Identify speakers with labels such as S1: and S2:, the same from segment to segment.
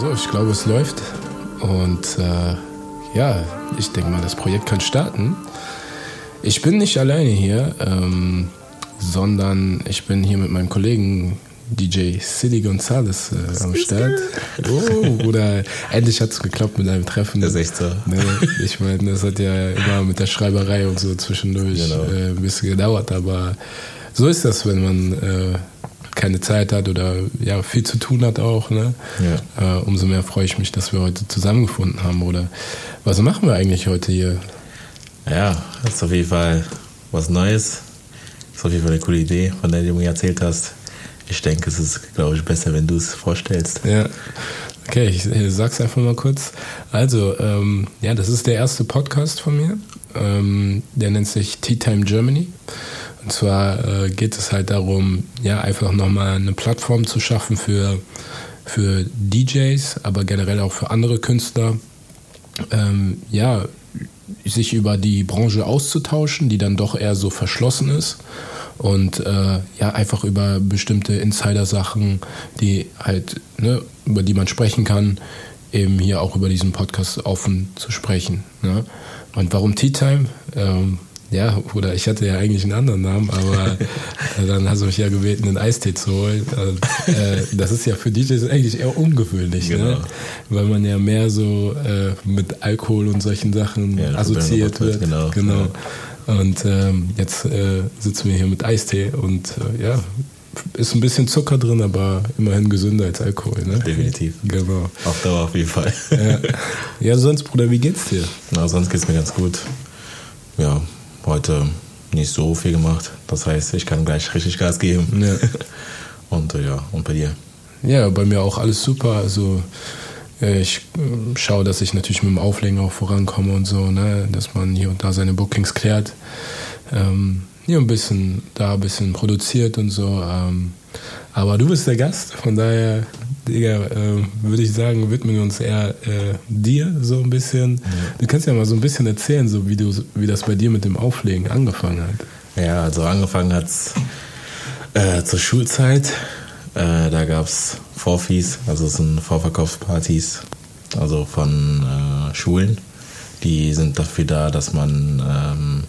S1: So, ich glaube, es läuft. Und äh, ja, ich denke mal, das Projekt kann starten. Ich bin nicht alleine hier, ähm, sondern ich bin hier mit meinem Kollegen DJ Silly Gonzalez äh, am Start. Oh, oder endlich hat es geklappt mit einem Treffen.
S2: Das ist echt so.
S1: Ne, ich meine, das hat ja immer mit der Schreiberei und so zwischendurch
S2: Genau.
S1: äh, ein bisschen gedauert, aber so ist das, wenn man äh, keine Zeit hat oder ja viel zu tun hat auch. Ne? Äh, umso mehr freue ich mich, dass wir heute zusammengefunden haben. Oder was machen wir eigentlich heute hier?
S2: Ja, das ist auf jeden Fall was Neues. Das ist auf jeden Fall eine coole Idee, von der du mir erzählt hast. Ich denke, es ist, glaube ich, besser, wenn du es vorstellst.
S1: Ja. Okay, ich, ich sag's einfach mal kurz. Also, ähm, ja, das ist der erste Podcast von mir. Ähm, der nennt sich Tea Time Germany. Und zwar äh, geht es halt darum, ja, einfach nochmal eine Plattform zu schaffen für, für DJs, aber generell auch für andere Künstler. Ähm, ja, sich über die Branche auszutauschen, die dann doch eher so verschlossen ist. Und äh, ja, einfach über bestimmte Insider-Sachen, die halt, ne, über die man sprechen kann, eben hier auch über diesen Podcast offen zu sprechen. Ne? Und warum Tea Time? Ähm, ja, oder ich hatte ja eigentlich einen anderen Namen, aber äh, dann hast du mich ja gebeten, einen Eistee zu holen. Und, äh, das ist ja für DJs eigentlich eher ungewöhnlich, ne?
S2: Genau.
S1: weil man ja mehr so äh, mit Alkohol und solchen Sachen
S2: Ja,
S1: assoziiert wird.
S2: wird, genau.
S1: Und ähm, jetzt äh, sitzen wir hier mit Eistee und äh, ja, ist ein bisschen Zucker drin, aber immerhin gesünder als Alkohol. Ne?
S2: Definitiv.
S1: Genau.
S2: Auf Dauer auf jeden Fall.
S1: Ja. ja, sonst, Bruder, wie geht's dir?
S2: Na, sonst geht es mir ganz gut. Ja, heute nicht so viel gemacht. Das heißt, ich kann gleich richtig Gas geben.
S1: Ja.
S2: Und äh, ja, und bei dir?
S1: Ja, bei mir auch alles super. Also äh, ich äh, schaue, dass ich natürlich mit dem Auflegen auch vorankomme und so, ne? dass man hier und da seine Bookings klärt. Ähm, hier ein bisschen, da ein bisschen produziert und so. Ähm, aber du bist der Gast, von daher, Digga, äh, würde ich sagen, widmen wir uns eher äh, dir so ein bisschen. Du kannst ja mal so ein bisschen erzählen, so wie, du, wie das bei dir mit dem Auflegen angefangen hat.
S2: Ja, also angefangen hat's äh, zur Schulzeit. Äh, da gab's Vorfees, also es sind Vorverkaufspartys, also von äh, Schulen. Die sind dafür da, dass man ähm,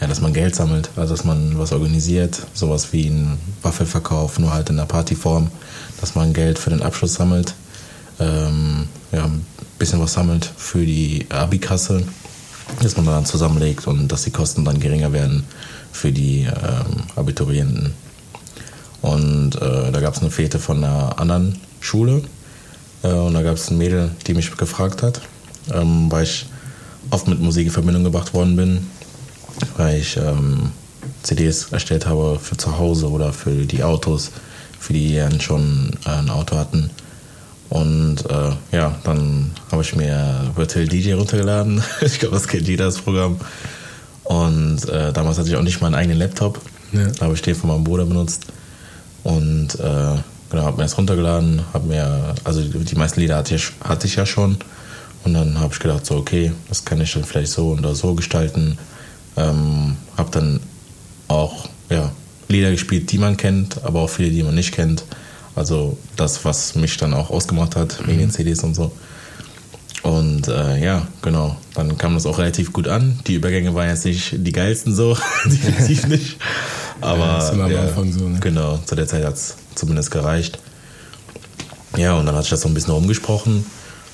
S2: ja, dass man Geld sammelt, also dass man was organisiert, sowas wie ein Waffelverkauf, nur halt in der Partyform, dass man Geld für den Abschluss sammelt, ähm, ja, ein bisschen was sammelt für die Abi-Kasse, dass man dann zusammenlegt und dass die Kosten dann geringer werden für die ähm, Abiturienten. Und äh, da gab es eine Fete von einer anderen Schule äh, und da gab es ein Mädel, die mich gefragt hat, ähm, weil ich oft mit Musik in Verbindung gebracht worden bin, weil ich ähm, CDs erstellt habe für zu Hause oder für die Autos, für die dann schon äh, ein Auto hatten. Und äh, ja, dann habe ich mir Virtual DJ runtergeladen. ich glaube, das kennt jeder, das Programm. Und äh, damals hatte ich auch nicht meinen eigenen Laptop.
S1: Ja.
S2: Da habe ich den von meinem Bruder benutzt. Und äh, genau, habe mir das runtergeladen, habe mir, also die meisten Lieder hatte ich, hatte ich ja schon. Und dann habe ich gedacht, so, okay, das kann ich dann vielleicht so oder so gestalten. Ähm, habe dann auch ja, Lieder gespielt, die man kennt, aber auch viele, die man nicht kennt. Also das, was mich dann auch ausgemacht hat, wegen den CDs und so. Und äh, ja, genau, dann kam das auch relativ gut an. Die Übergänge waren jetzt nicht die geilsten so, definitiv nicht. Aber
S1: Ja, ist immer am Anfang so, ne?
S2: genau, zu der Zeit hat es zumindest gereicht. Ja, und dann hatte ich das so ein bisschen rumgesprochen.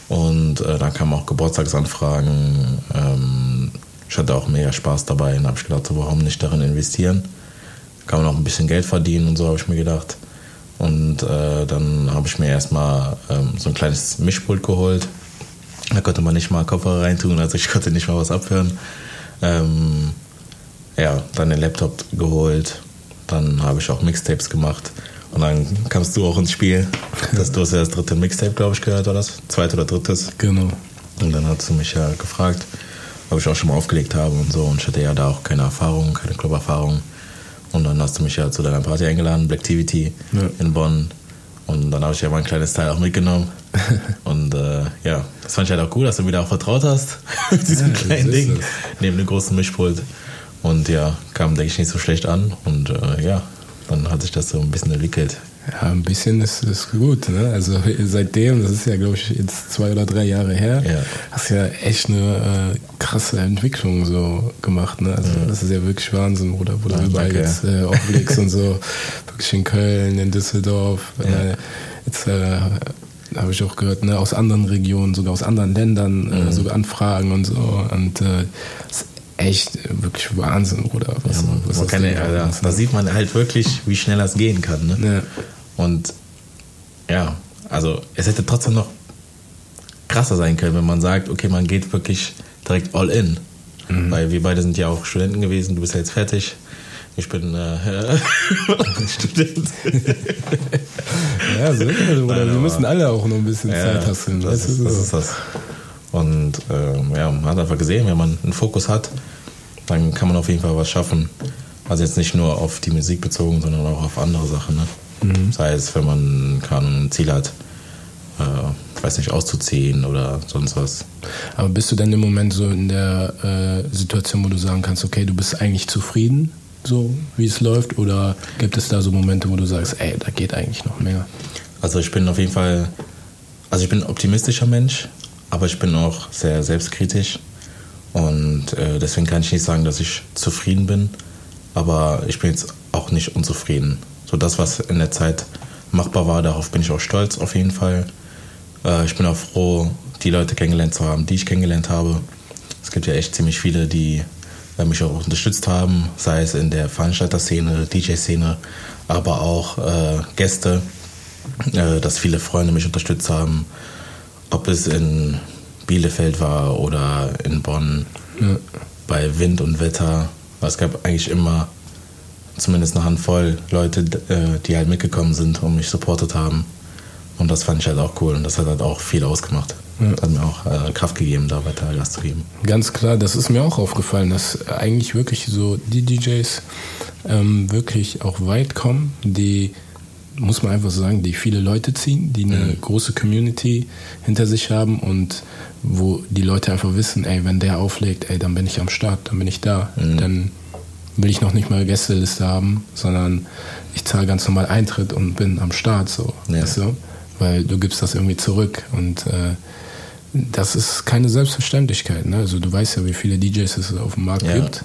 S2: Und äh, dann kamen auch Geburtstagsanfragen. Ähm, ich hatte auch mega Spaß dabei und habe ich gedacht, so, warum nicht darin investieren? Kann man auch ein bisschen Geld verdienen und so, habe ich mir gedacht. Und äh, dann habe ich mir erstmal ähm, so ein kleines Mischpult geholt. Da konnte man nicht mal Kopfhörer reintun, also ich konnte nicht mal was abhören. Ähm, ja, dann den Laptop geholt. Dann habe ich auch Mixtapes gemacht. Und dann kamst du auch ins Spiel. Das, du hast ja das dritte Mixtape, glaube ich, gehört, oder das? Zweite oder drittes.
S1: Genau.
S2: Und dann hast du mich ja gefragt, ob ich auch schon mal aufgelegt habe und so. Und ich hatte ja da auch keine Erfahrung, keine Club-Erfahrung. Und dann hast du mich ja zu deiner Party eingeladen, Blacktivity
S1: Ja.
S2: in Bonn. Und dann habe ich ja mein kleines Teil auch mitgenommen. und äh, ja, das fand ich halt auch cool, dass du wieder auch vertraut hast. mit diesem
S1: Ja,
S2: kleinen Ding
S1: es.
S2: neben dem großen Mischpult. Und ja, kam, denke ich, nicht so schlecht an. Und äh, ja, dann hat sich das so ein bisschen entwickelt
S1: Ja, ein bisschen ist, ist gut. Ne? Also seitdem, das ist ja, glaube ich, jetzt zwei oder drei Jahre her,
S2: Ja.
S1: hast ja echt eine äh, krasse Entwicklung so gemacht. Ne? Also das ist ja wirklich Wahnsinn, Bruder, wo du
S2: Ja,
S1: überall jetzt äh, auflegst und so. Wirklich in Köln, in Düsseldorf.
S2: Ja.
S1: Äh, jetzt äh, habe ich auch gehört, ne, aus anderen Regionen, sogar aus anderen Ländern,
S2: Mhm.
S1: äh, sogar Anfragen und so. Und äh, ist echt wirklich Wahnsinn, Bruder. Was,
S2: Ja, man, man kann, ja,
S1: da
S2: sieht man halt wirklich, wie schnell das gehen kann. Ne?
S1: Ja.
S2: Und ja, also es hätte trotzdem noch krasser sein können, wenn man sagt, okay, man geht wirklich direkt all in. Weil wir beide sind ja auch Studenten gewesen, du bist ja jetzt fertig. Ich bin äh, Student.
S1: Ja, so Bruder.
S2: Nein,
S1: Wir müssen alle auch noch ein bisschen Zeit hasseln.
S2: das, das ist das. Und ähm, ja, man hat einfach gesehen, wenn man einen Fokus hat, dann kann man auf jeden Fall was schaffen. Also jetzt nicht nur auf die Musik bezogen, sondern auch auf andere Sachen. Ne?
S1: Mhm.
S2: Sei es, wenn man kann, ein Ziel hat, äh, weiß nicht, auszuziehen oder sonst was.
S1: Aber bist du denn im Moment so in der äh, Situation, wo du sagen kannst, okay, du bist eigentlich zufrieden, so wie es läuft? Oder gibt es da so Momente, wo du sagst, ey, da geht eigentlich noch mehr?
S2: Also ich bin auf jeden Fall, also ich bin ein optimistischer Mensch, aber ich bin auch sehr selbstkritisch. Und äh, deswegen kann ich nicht sagen, dass ich zufrieden bin, aber ich bin jetzt auch nicht unzufrieden. So das, was in der Zeit machbar war, darauf bin ich auch stolz auf jeden Fall. Äh, ich bin auch froh, die Leute kennengelernt zu haben, die ich kennengelernt habe. Es gibt ja echt ziemlich viele, die äh, mich auch unterstützt haben, sei es in der Veranstalterszene, DJ-Szene, aber auch äh, Gäste, äh, dass viele Freunde mich unterstützt haben, ob es in Bielefeld war oder in Bonn,
S1: Ja.
S2: bei Wind und Wetter. Es gab eigentlich immer zumindest eine Handvoll Leute, äh, die halt mitgekommen sind und mich supportet haben. Und das fand ich halt auch cool und das hat halt auch viel ausgemacht.
S1: Ja.
S2: Hat mir auch äh, Kraft gegeben, da weiter Gas zu geben.
S1: Ganz klar, das ist mir auch aufgefallen, dass eigentlich wirklich so die DJs ähm, wirklich auch weit kommen, die, muss man einfach sagen, die viele Leute ziehen, die eine große Community hinter sich haben und wo die Leute einfach wissen, ey, wenn der auflegt, ey, dann bin ich am Start, dann bin ich da. Dann will ich noch nicht mal eine Gästeliste haben, sondern ich zahle ganz normal Eintritt und bin am Start, so.
S2: Ja.
S1: Weißt du? Weil du gibst das irgendwie zurück und äh, das ist keine Selbstverständlichkeit. Ne? Also du weißt ja, wie viele DJs es auf dem Markt
S2: Ja.
S1: gibt.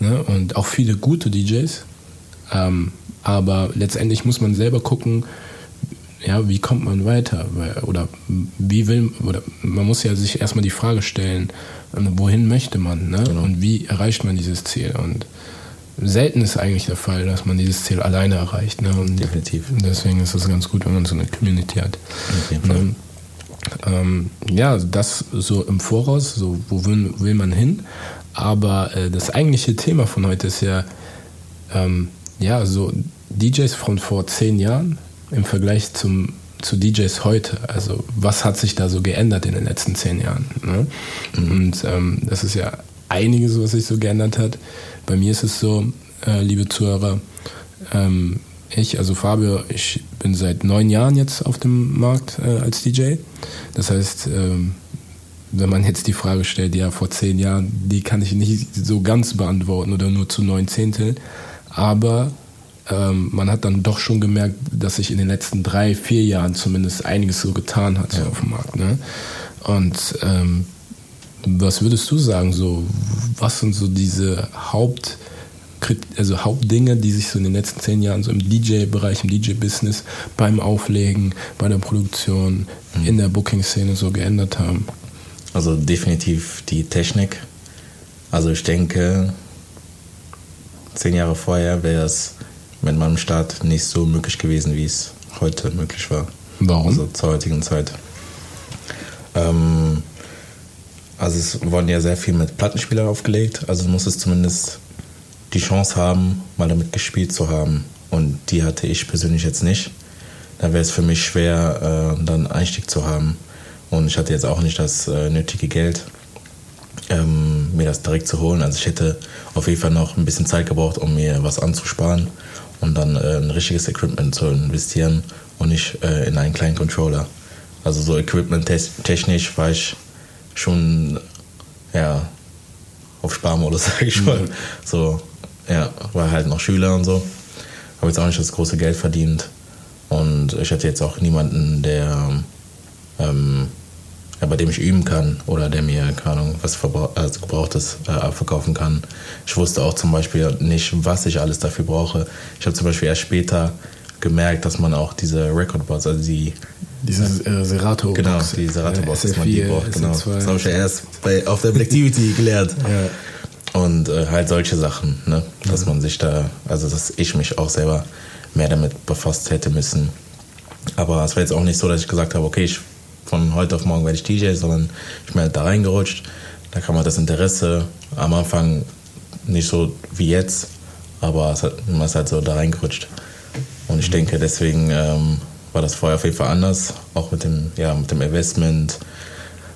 S1: Ne? Und auch viele gute DJs. Ähm, aber letztendlich muss man selber gucken, ja, wie kommt man weiter? Oder wie will, oder man muss ja sich erstmal die Frage stellen, äh, wohin möchte man, ne?
S2: Genau.
S1: Und wie erreicht man dieses Ziel? Und selten ist eigentlich der Fall, dass man dieses Ziel alleine erreicht. Ne? Und
S2: Definitiv.
S1: Deswegen ist es ganz gut, wenn man so eine Community hat.
S2: Auf jeden Fall.
S1: Ne? Ähm, ja, das so im Voraus, so wo will, will man hin. Aber äh, das eigentliche Thema von heute ist ja, ähm, ja, so DJs von vor zehn Jahren im Vergleich zum, zu DJs heute. Also was hat sich da so geändert in den letzten zehn Jahren? Ne? Und ähm, das ist ja einiges, was sich so geändert hat. Bei mir ist es so, äh, liebe Zuhörer, ähm, ich, also Fabio, ich bin seit neun Jahren jetzt auf dem Markt äh, als DJ. Das heißt, ähm, wenn man jetzt die Frage stellt, ja, vor zehn Jahren, die kann ich nicht so ganz beantworten oder nur zu neun Zehntel. Aber ähm, man hat dann doch schon gemerkt, dass sich in den letzten drei, vier Jahren zumindest einiges so getan hat so auf dem Markt. Ne? Und ähm, was würdest du sagen, so, was sind so diese Haupt, also Hauptdinge, die sich so in den letzten zehn Jahren so im DJ-Bereich, im DJ-Business, beim Auflegen, bei der Produktion, in der Booking-Szene so geändert haben?
S2: Also definitiv die Technik. Also ich denke, zehn Jahre vorher wäre es mit meinem Start nicht so möglich gewesen, wie es heute möglich war.
S1: Warum?
S2: Also zur heutigen Zeit. Ähm, also es wurden ja sehr viel mit Plattenspielern aufgelegt. Also du musstest zumindest die Chance haben, mal damit gespielt zu haben. Und die hatte ich persönlich jetzt nicht. Da wäre es für mich schwer, äh, dann Einstieg zu haben. Und ich hatte jetzt auch nicht das äh, nötige Geld, ähm, mir das direkt zu holen. Also ich hätte auf jeden Fall noch ein bisschen Zeit gebraucht, um mir was anzusparen und dann äh, ein richtiges Equipment zu investieren und nicht äh, in einen kleinen Controller. Also so Equipment-technisch war ich schon ja, auf Sparmodus, sag ich mal. So, ja, war halt noch Schüler und so. Habe jetzt auch nicht das große Geld verdient. Und ich hatte jetzt auch niemanden, der ähm, ja, bei dem ich üben kann oder der mir, keine Ahnung, was also Gebrauchtes äh, abverkaufen kann. Ich wusste auch zum Beispiel nicht, was ich alles dafür brauche. Ich habe zum Beispiel erst später gemerkt, dass man auch diese Recordboards, also die
S1: diese äh, Serato
S2: Box. Genau, die Serato Box, dass man die braucht. Genau. Das habe ich ja erst bei, auf der Blacktivity gelernt. ja. Und äh, halt solche Sachen, ne? dass mhm. man sich da, also dass ich mich auch selber mehr damit befasst hätte müssen. Aber es war jetzt auch nicht so, dass ich gesagt habe, okay, ich von heute auf morgen werde ich DJ, sondern ich bin halt da reingerutscht. Da kam halt das Interesse am Anfang nicht so wie jetzt, aber es hat, man ist halt so da reingerutscht. Und ich denke, deswegen ähm, war das vorher auf jeden Fall anders, auch mit dem, ja, mit dem Investment.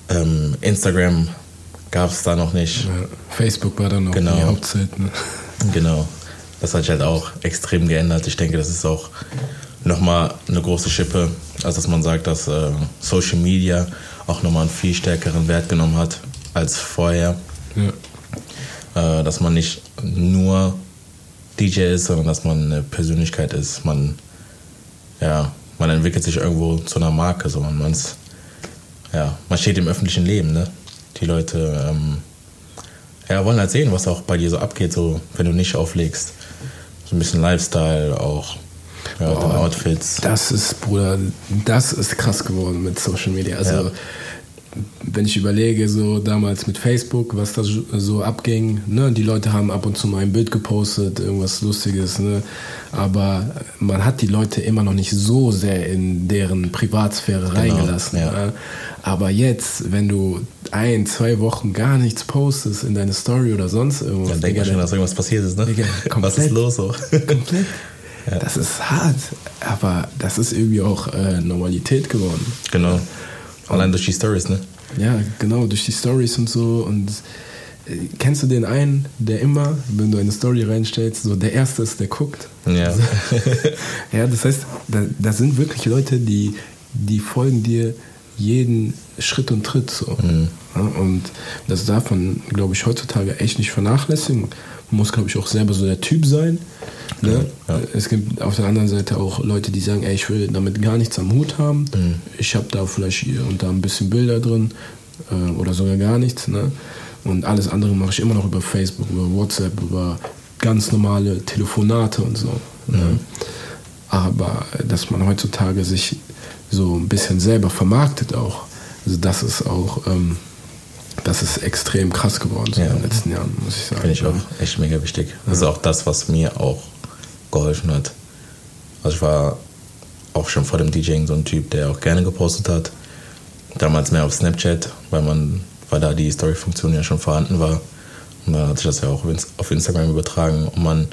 S2: Ähm, Instagram gab es da noch nicht.
S1: Facebook war dann noch
S2: genau.
S1: die Hauptzeit. Ne?
S2: Genau. Das hat sich halt auch extrem geändert. Ich denke, das ist auch nochmal eine große Schippe, als dass man sagt, dass äh, Social Media auch nochmal einen viel stärkeren Wert genommen hat als vorher. Ja. Äh, dass man nicht nur DJ ist, sondern dass man eine Persönlichkeit ist. Man, ja, man entwickelt sich irgendwo zu einer Marke, so man, man's, ja, man steht im öffentlichen Leben, ne? Die Leute ähm, ja, wollen halt sehen, was auch bei dir so abgeht, so wenn du nicht auflegst. So ein bisschen Lifestyle auch. Ja, Boah, den Outfits.
S1: Das ist, Bruder, das ist krass geworden mit Social Media. Also, ja. wenn ich überlege, so damals mit Facebook, was da so abging, ne, die Leute haben ab und zu mal ein Bild gepostet, irgendwas Lustiges, ne, aber man hat die Leute immer noch nicht so sehr in deren Privatsphäre genau, reingelassen. Ja. Ne? Aber jetzt, wenn du ein, zwei Wochen gar nichts postest in deine Story oder sonst irgendwas.
S2: Dann denkt man schon, dass irgendwas passiert ist, ne? Digga, komplett, was ist los so?
S1: komplett. Ja. Das ist hart, aber das ist irgendwie auch äh, Normalität geworden.
S2: Genau. Allein durch die Stories, ne?
S1: Ja, genau, durch die Stories und so. Und äh, kennst du den einen, der immer, wenn du eine Story reinstellst, so der Erste ist, der guckt?
S2: Ja.
S1: ja, das heißt, da, da sind wirklich Leute, die, die folgen dir jeden Schritt und Tritt. So. Mhm. Ja, und das darf man, glaube ich, heutzutage echt nicht vernachlässigen. Muss, glaube ich, auch selber so der Typ sein. Ne? Ja. Es gibt auf der anderen Seite auch Leute, die sagen, ey, ich will damit gar nichts am Hut haben. Mhm. Ich habe da vielleicht hier und da ein bisschen Bilder drin äh, oder sogar gar nichts. Ne? Und alles andere mache ich immer noch über Facebook, über WhatsApp, über ganz normale Telefonate und so. Ne? Mhm. Ne? Aber dass man heutzutage sich so ein bisschen selber vermarktet auch, also das ist auch... Ähm, das ist extrem krass geworden so ja. in den letzten Jahren, muss ich sagen.
S2: Finde ich auch echt mega wichtig. Das ist auch das, was mir auch geholfen hat. Also ich war auch schon vor dem DJing so ein Typ, der auch gerne gepostet hat. Damals mehr auf Snapchat, weil man, weil da die Story-Funktion ja schon vorhanden war. Und da hat sich das ja auch auf Instagram übertragen. Und man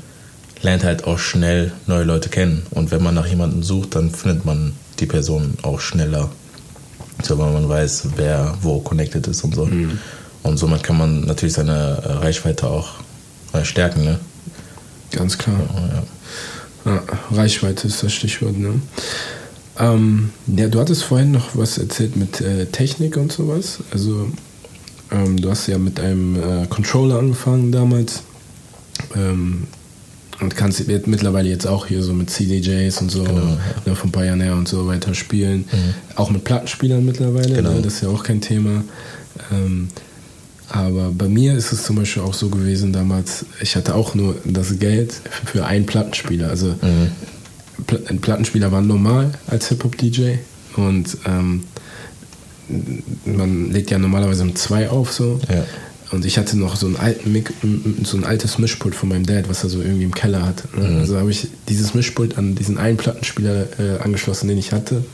S2: lernt halt auch schnell neue Leute kennen. Und wenn man nach jemandem sucht, dann findet man die Person auch schneller. So, weil man weiß, wer wo connected ist und so. Mhm. Und somit kann man natürlich seine Reichweite auch äh, stärken, ne?
S1: Ganz klar. Ja, ja. Ja, Reichweite ist das Stichwort, ne? Ähm, ja, du hattest vorhin noch was erzählt mit äh, Technik und sowas. Also, ähm, du hast ja mit einem äh, Controller angefangen damals. Ähm, und kannst mittlerweile jetzt auch hier so mit CDJs und so genau, ja. ne, von Pioneer und so weiter spielen. Mhm. Auch mit Plattenspielern mittlerweile, genau. ne, das ist ja auch kein Thema. Ähm, aber bei mir ist es zum Beispiel auch so gewesen damals, ich hatte auch nur das Geld für einen Plattenspieler. Also mhm. ein Plattenspieler war normal als Hip-Hop-DJ und ähm, man legt ja normalerweise um zwei auf so. Ja. Und ich hatte noch so, einen alten, so ein altes Mischpult von meinem Dad, was er so irgendwie im Keller hat. Ne? Mhm. Also habe ich dieses Mischpult an diesen einen Plattenspieler äh, angeschlossen, den ich hatte.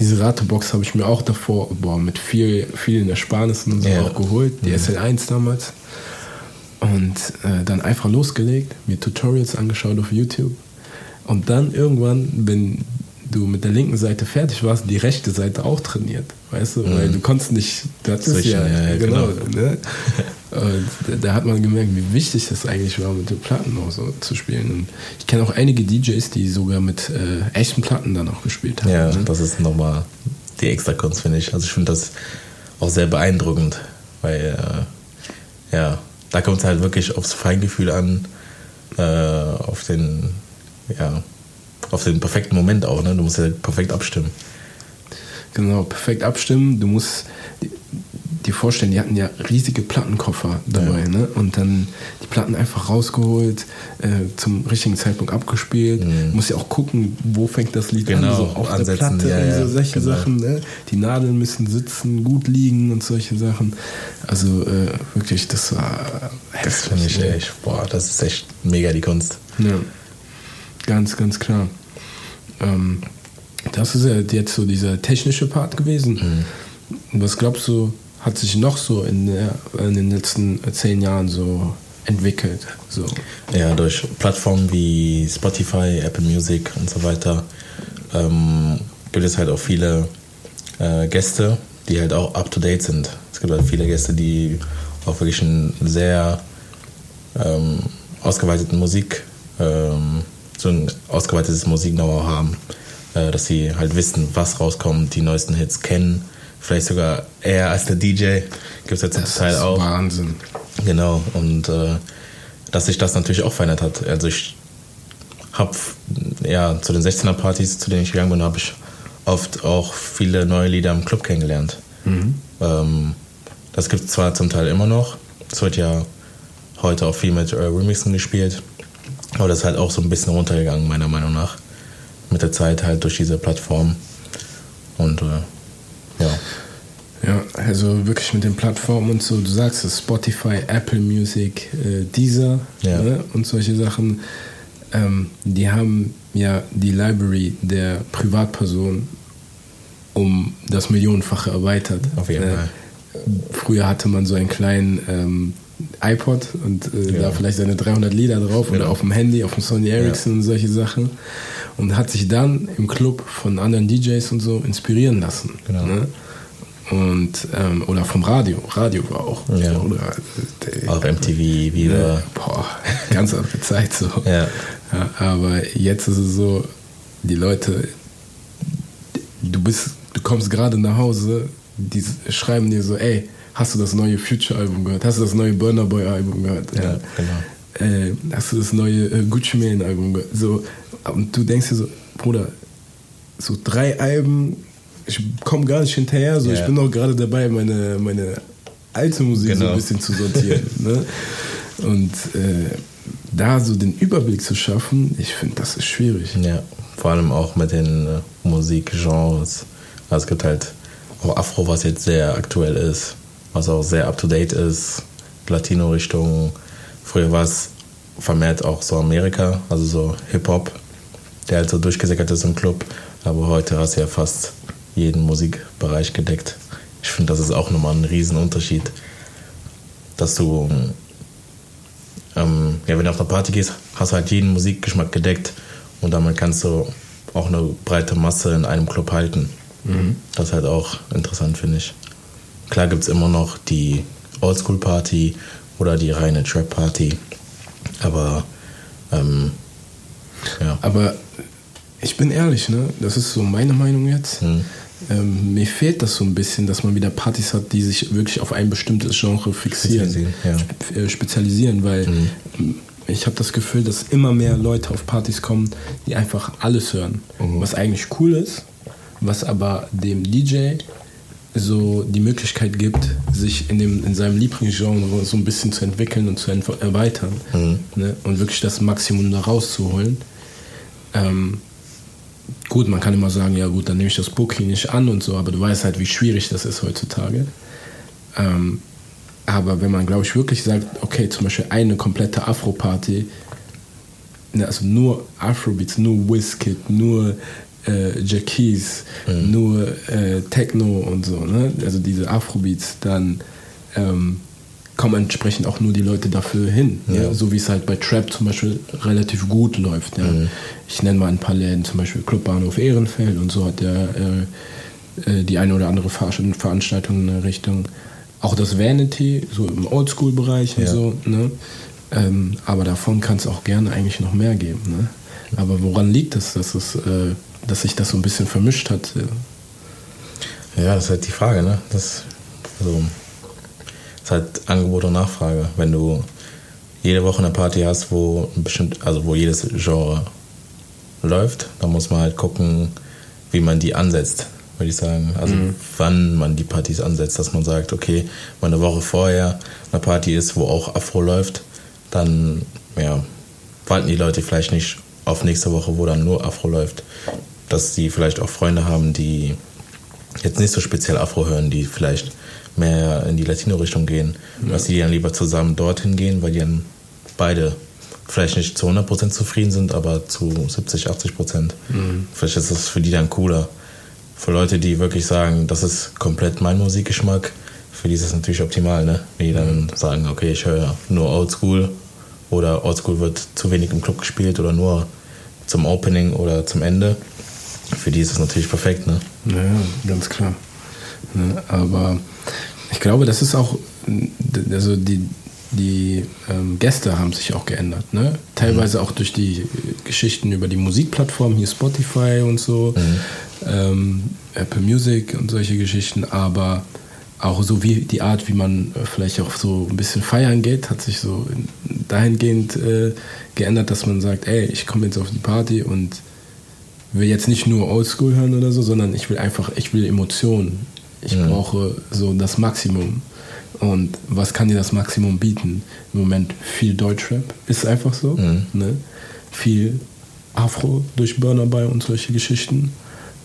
S1: Diese Ratebox habe ich mir auch davor, boah, mit viel, vielen Ersparnissen und so ja. auch geholt, die mhm. SL1 damals. Und äh, dann einfach losgelegt, mir Tutorials angeschaut auf YouTube. Und dann irgendwann, wenn du mit der linken Seite fertig warst, die rechte Seite auch trainiert. Weißt du, mhm. weil du konntest nicht, das ist ja, ja, genau. genau. Ne? Und da hat man gemerkt, wie wichtig das eigentlich war, mit den Platten auch so zu spielen. Und ich kenne auch einige DJs, die sogar mit äh, echten Platten dann auch gespielt haben.
S2: Ja, ne? das ist nochmal die extra Kunst, finde ich. Also ich finde das auch sehr beeindruckend, weil äh, ja, da kommt es halt wirklich aufs Feingefühl an, äh, auf den, ja, auf den perfekten Moment auch, ne? Du musst ja perfekt abstimmen.
S1: Genau, perfekt abstimmen. Du musst dir vorstellen, die hatten ja riesige Plattenkoffer dabei, ja. ne? Und dann die Platten einfach rausgeholt, äh, zum richtigen Zeitpunkt abgespielt. Mhm. Du musst ja auch gucken, wo fängt das Lied
S2: genau,
S1: an,
S2: so
S1: auf
S2: ansetzen.
S1: der Platte
S2: ja,
S1: und so solche
S2: genau.
S1: Sachen, ne? Die Nadeln müssen sitzen, gut liegen und solche Sachen. Also äh, wirklich, das war
S2: Das finde ich
S1: ne?
S2: echt, boah, das ist echt mega die Kunst.
S1: Ja, ganz, ganz klar. Ähm, das ist ja jetzt so dieser technische Part gewesen.
S2: Mhm.
S1: Was glaubst du, hat sich noch so in, der, in den letzten zehn Jahren so entwickelt? So.
S2: Ja, durch Plattformen wie Spotify, Apple Music und so weiter ähm, gibt es halt auch viele äh, Gäste, die halt auch up to date sind. Es gibt halt viele Gäste, die auch wirklich einen sehr ähm, ausgeweiteten Musik, ähm, so ein ausgeweitetes Musik-Know-how haben, äh, dass sie halt wissen, was rauskommt, die neuesten Hits kennen, vielleicht sogar eher als der DJ. Gibt es jetzt zum Teil
S1: ist
S2: auch.
S1: Wahnsinn.
S2: Genau, und äh, dass sich das natürlich auch verändert hat. Also ich habe ja zu den 16er Partys, zu denen ich gegangen bin, habe ich oft auch viele neue Lieder im Club kennengelernt. Ähm, das gibt es zwar zum Teil immer noch, es wird ja heute auch viel mit äh, Remixen gespielt, aber das ist halt auch so ein bisschen runtergegangen, meiner Meinung nach. Mit der Zeit halt durch diese Plattform. Und äh, ja.
S1: Ja, also wirklich mit den Plattformen und so, du sagst es, Spotify, Apple Music, äh, Deezer
S2: Ja.
S1: ne, und solche Sachen, ähm, die haben ja die Library der Privatperson um das Millionenfache erweitert.
S2: Auf jeden
S1: Äh,
S2: Fall.
S1: Früher hatte man so einen kleinen ähm, iPod und äh,
S2: Ja.
S1: da vielleicht seine 300 Lieder drauf oder
S2: Genau.
S1: auf dem Handy, auf dem Sony Ericsson und solche Sachen. Und hat sich dann im Club von anderen DJs und so inspirieren lassen.
S2: Genau.
S1: Ne? Und, ähm, oder vom Radio. Radio war auch.
S2: Ja.
S1: Oder, äh,
S2: Auch MTV wieder.
S1: Boah, ganz andere Zeit so.
S2: Ja.
S1: Ja, aber jetzt ist es so, die Leute, du bist, du kommst gerade nach Hause, die schreiben dir so, ey, hast du das neue Future-Album gehört? Hast du das neue Burner Boy-Album gehört?
S2: Ja, genau.
S1: Äh, hast du das neue äh, Gucci Mane-Album gehört? So, und du denkst dir so, Bruder, so drei Alben, ich komme gar nicht hinterher, so
S2: Ja.
S1: ich bin auch gerade dabei, meine, meine alte Musik so
S2: Genau.
S1: ein bisschen zu sortieren. ne? Und äh, da so den Überblick zu schaffen, ich finde, das ist schwierig.
S2: Ja, vor allem auch mit den äh, Musikgenres. Also es gibt halt auch Afro, was jetzt sehr aktuell ist, was auch sehr up to date ist, Latino-Richtung. Früher war es vermehrt auch so Amerika, also so Hip-Hop, der halt so durchgesickert ist im Club. Aber heute hast du ja fast jeden Musikbereich gedeckt. Ich finde, das ist auch nochmal ein Riesenunterschied, dass du ähm, ja, wenn du auf eine Party gehst, hast du halt jeden Musikgeschmack gedeckt und damit kannst du auch eine breite Masse in einem Club halten. Das ist halt auch interessant, finde ich. Klar gibt es immer noch die Oldschool-Party oder die reine Trap-Party, aber ähm, ja.
S1: Aber ich bin ehrlich, ne? das ist so meine Meinung jetzt.
S2: Mhm.
S1: Ähm, mir fehlt das so ein bisschen, dass man wieder Partys hat, die sich wirklich auf ein bestimmtes Genre fixieren,
S2: Spezialisieren, ja.
S1: äh, spezialisieren, weil ähm, ich habe das Gefühl, dass immer mehr Leute auf Partys kommen, die einfach alles hören, was eigentlich cool ist, was aber dem DJ so die Möglichkeit gibt, sich in, dem, in seinem Lieblingsgenre so ein bisschen zu entwickeln und zu erweitern ne? und wirklich das Maximum da rauszuholen. Ähm, gut, man kann immer sagen, ja gut, dann nehme ich das Booking nicht an und so, aber du weißt halt, wie schwierig das ist heutzutage. Ähm, aber wenn man, glaube ich, wirklich sagt, okay, zum Beispiel eine komplette Afro-Party, ne, also nur Afrobeats, nur Wizkid, nur äh, Jackies, nur äh, Techno und so, ne? also diese Afrobeats, dann ähm, kommen entsprechend auch nur die Leute dafür hin. Ja.
S2: Ja.
S1: So wie es halt bei Trap zum Beispiel relativ gut läuft. Ja. Ich nenne mal ein paar Läden, zum Beispiel Clubbahnhof Ehrenfeld und so hat der äh, äh, die eine oder andere Ver Veranstaltung in der Richtung. Auch das Vanity, so im Oldschool-Bereich und so. Ne? Ähm, aber davon kann es auch gerne eigentlich noch mehr geben. Ne? Aber woran liegt es, dass, es, äh, dass sich das so ein bisschen vermischt hat?
S2: Ja, das ist halt die Frage, ne? Das, also, das ist halt Angebot und Nachfrage. Wenn du jede Woche eine Party hast, wo ein bestimmt, also wo jedes Genre läuft. Da muss man halt gucken, wie man die ansetzt, würde ich sagen. Also mhm. wann man die Partys ansetzt, dass man sagt, okay, wenn eine Woche vorher eine Party ist, wo auch Afro läuft, dann ja, warten die Leute vielleicht nicht auf nächste Woche, wo dann nur Afro läuft. Dass sie vielleicht auch Freunde haben, die jetzt nicht so speziell Afro hören, die vielleicht mehr in die Latino-Richtung gehen, ja. dass die dann lieber zusammen dorthin gehen, weil die dann beide vielleicht nicht zu 100% zufrieden sind, aber zu 70, 80%. Mhm. Vielleicht ist das für die dann cooler. Für Leute, die wirklich sagen, das ist komplett mein Musikgeschmack, für die ist das natürlich optimal, ne? Die dann mhm. sagen, okay, ich höre nur Oldschool oder Oldschool wird zu wenig im Club gespielt oder nur zum Opening oder zum Ende. Für die ist das natürlich perfekt, ne?
S1: Ja, ganz klar. Ne? Aber ich glaube, das ist auch, also die, die ähm, Gäste haben sich auch geändert. Ne? Teilweise mhm. auch durch die Geschichten über die Musikplattformen, hier Spotify und so, mhm. ähm, Apple Music und solche Geschichten, aber auch so wie die Art, wie man äh, vielleicht auch so ein bisschen feiern geht, hat sich so dahingehend äh, geändert, dass man sagt, ey, ich komme jetzt auf die Party und will jetzt nicht nur Oldschool hören oder so, sondern ich will einfach, ich will Emotionen. Ich mhm. brauche so das Maximum. Und was kann dir das Maximum bieten? Im Moment viel Deutschrap, ist einfach so. Mhm. Ne? Viel Afro durch Burner bei und solche Geschichten.